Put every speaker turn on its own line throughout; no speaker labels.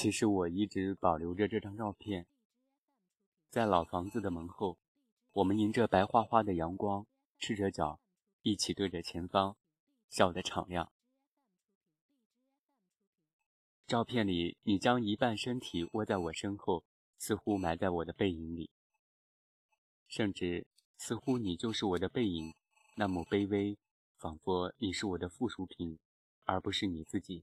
其实我一直保留着这张照片，在老房子的门后，我们迎着白花花的阳光，赤着脚，一起对着前方，笑得敞亮。照片里，你将一半身体窝在我身后，似乎埋在我的背影里，甚至似乎你就是我的背影，那么卑微，仿佛你是我的附属品，而不是你自己。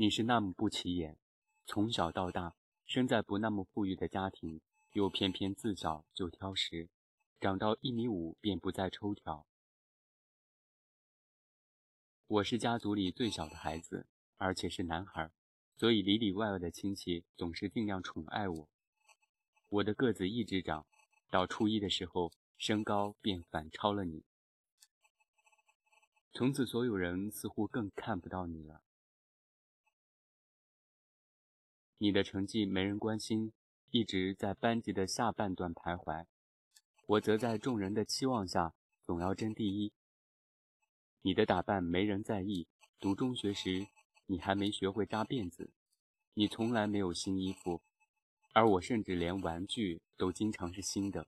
你是那么不起眼，从小到大生在不那么富裕的家庭，又偏偏自小就挑食，长到一米五便不再抽条。我是家族里最小的孩子，而且是男孩，所以里里外外的亲戚总是尽量宠爱我。我的个子一直长，到初一的时候，身高便反超了你。从此，所有人似乎更看不到你了。你的成绩没人关心，一直在班级的下半段徘徊。我则在众人的期望下，总要争第一。你的打扮没人在意，读中学时你还没学会扎辫子，你从来没有新衣服，而我甚至连玩具都经常是新的。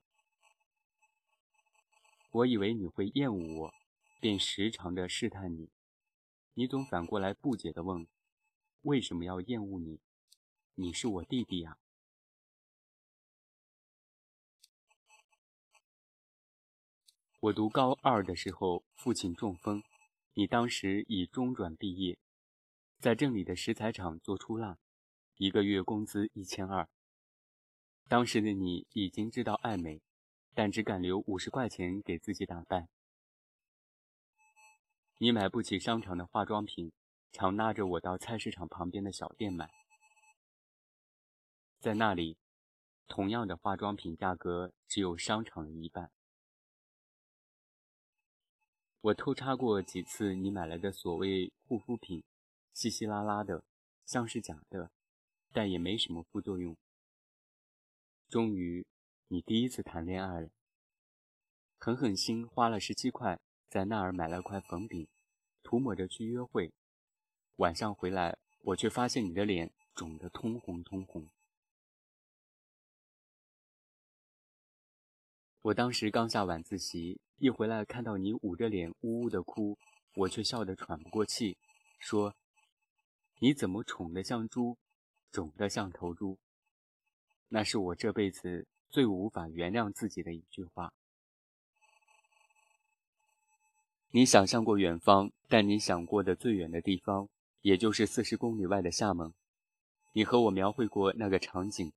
我以为你会厌恶我，便时常的试探你，你总反过来不解地问：为什么要厌恶你？你是我弟弟呀。我读高二的时候，父亲中风，你当时已中转毕业，在镇里的石材厂做出纳，一个月工资一千二。当时的你已经知道爱美，但只敢留五十块钱给自己打扮。你买不起商场的化妆品，常拉着我到菜市场旁边的小店买。在那里，同样的化妆品价格只有商场的一半。我偷插过几次你买来的所谓护肤品，稀稀拉拉的，像是假的，但也没什么副作用。终于，你第一次谈恋爱了，狠狠心花了十七块，在那儿买了块粉饼，涂抹着去约会。晚上回来，我却发现你的脸肿得通红通红。我当时刚下晚自习，一回来看到你捂着脸呜呜的哭，我却笑得喘不过气，说：“你怎么宠得像猪，肿得像头猪？”那是我这辈子最无法原谅自己的一句话。你想象过远方，但你想过的最远的地方，也就是四十公里外的厦门。你和我描绘过那个场景，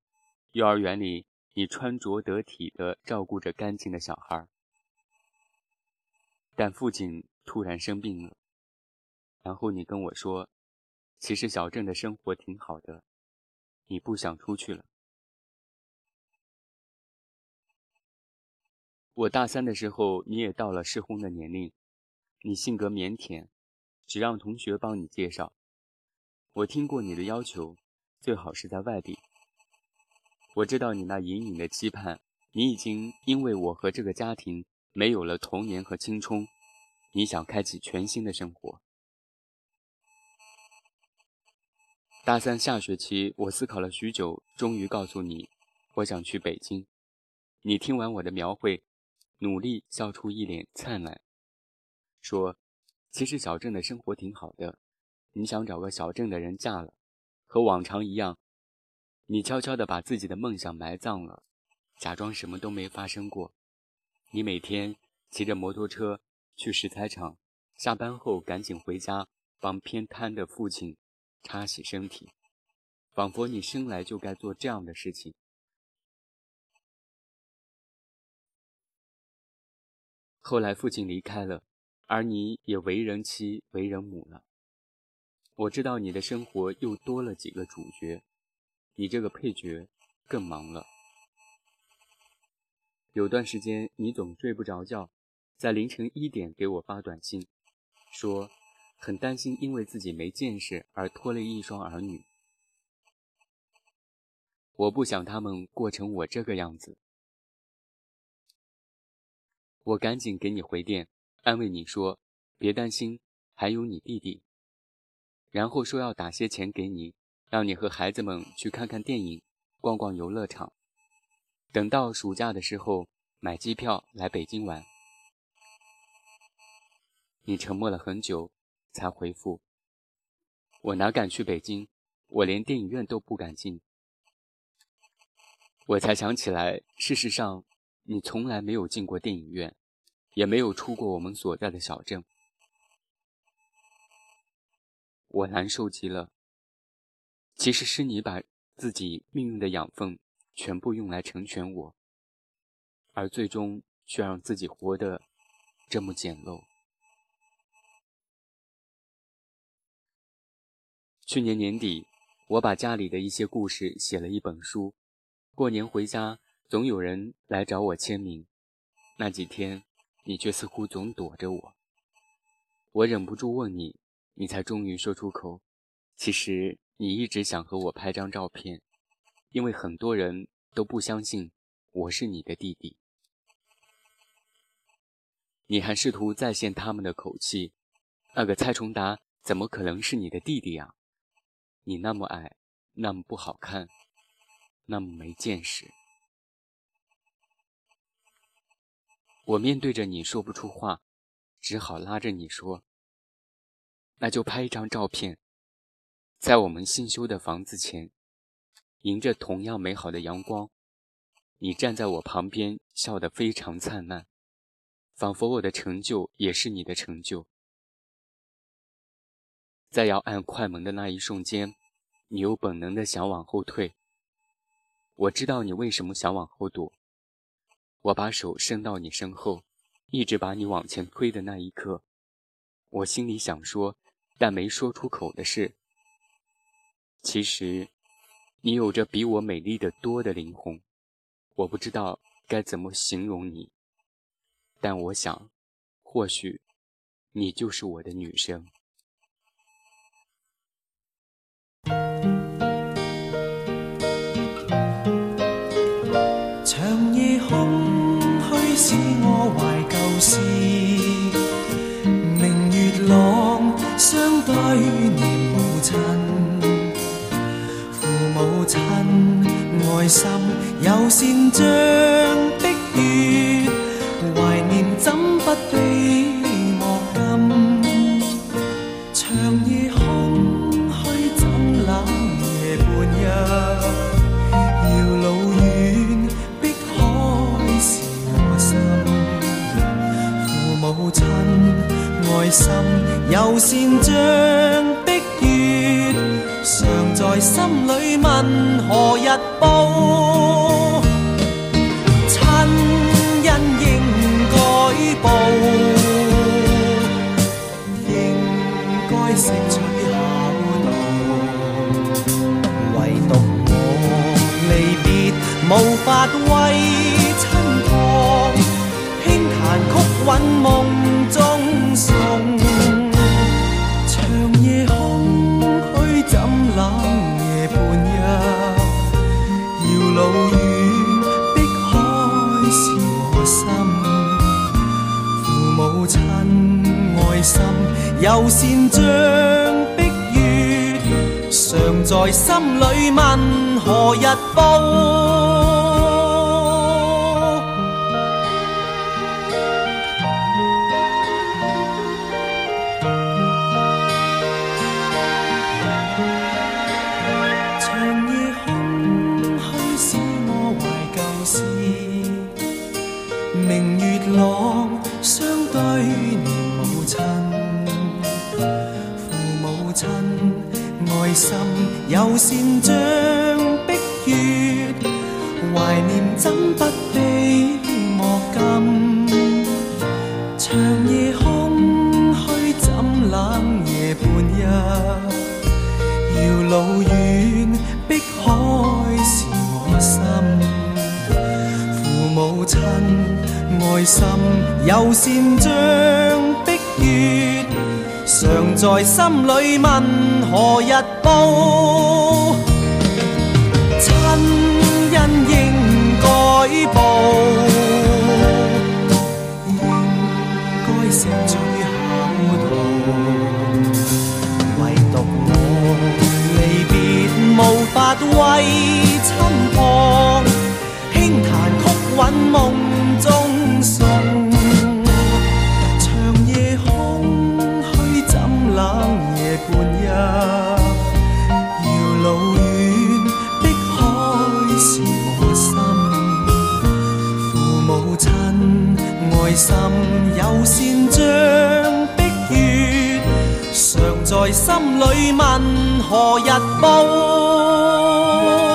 幼儿园里。你穿着得体的照顾着干净的小孩，但父亲突然生病了，然后你跟我说，其实小镇的生活挺好的，你不想出去了。我大三的时候，你也到了适婚的年龄，你性格腼腆，只让同学帮你介绍。我听过你的要求，最好是在外地。我知道你那隐隐的期盼，你已经因为我和这个家庭没有了童年和青春，你想开启全新的生活。大三下学期，我思考了许久，终于告诉你，我想去北京。你听完我的描绘，努力笑出一脸灿烂，说：“其实小镇的生活挺好的，你想找个小镇的人嫁了，和往常一样。”你悄悄地把自己的梦想埋葬了，假装什么都没发生过。你每天骑着摩托车去石材厂，下班后赶紧回家帮偏瘫的父亲擦洗身体，仿佛你生来就该做这样的事情。后来父亲离开了，而你也为人妻、为人母了。我知道你的生活又多了几个主角。你这个配角更忙了。有段时间你总睡不着觉，在凌晨一点给我发短信，说很担心因为自己没见识而拖累一双儿女。我不想他们过成我这个样子。我赶紧给你回电，安慰你说别担心，还有你弟弟。然后说要打些钱给你，让你和孩子们去看看电影，逛逛游乐场。等到暑假的时候，买机票来北京玩。你沉默了很久，才回复：“我哪敢去北京？我连电影院都不敢进。”我才想起来，事实上，你从来没有进过电影院，也没有出过我们所在的小镇。我难受极了。其实是你把自己命运的养分全部用来成全我，而最终却让自己活得这么简陋。去年年底，我把家里的一些故事写了一本书。过年回家，总有人来找我签名。那几天，你却似乎总躲着我。我忍不住问你。你才终于说出口，其实你一直想和我拍张照片，因为很多人都不相信我是你的弟弟。你还试图再现他们的口气，那个蔡崇达怎么可能是你的弟弟啊？你那么矮，那么不好看，那么没见识。我面对着你说不出话，只好拉着你说。那就拍一张照片，在我们新修的房子前，迎着同样美好的阳光，你站在我旁边，笑得非常灿烂，仿佛我的成就也是你的成就。在要按快门的那一瞬间，你又本能的想往后退。我知道你为什么想往后躲。我把手伸到你身后，一直把你往前推的那一刻，我心里想说。但没说出口的是，其实你有着比我美丽的多的灵魂，我不知道该怎么形容你，但我想，或许你就是我的女神。
长夜空虚，使我怀旧事，善像碧月，怀念怎不悲莫禁？长夜空虚怎冷夜半日，遥路远碧海是我心，父母亲。爱心又善像碧月，常在心里问何日报？梦中。长夜空虚，怎冷夜半日？遥路远，碧海是我心。父母亲爱心，又善像碧月，常在心里问何日报？善像碧月，怀念怎不悲莫禁？长夜空虚怎冷夜半日？遥路远，碧海是我心。父母亲爱心，又善像心里问何日报？亲恩应该报，应该成最孝道。唯独我离别无法为亲。有善像碧月，常在心里问何日报？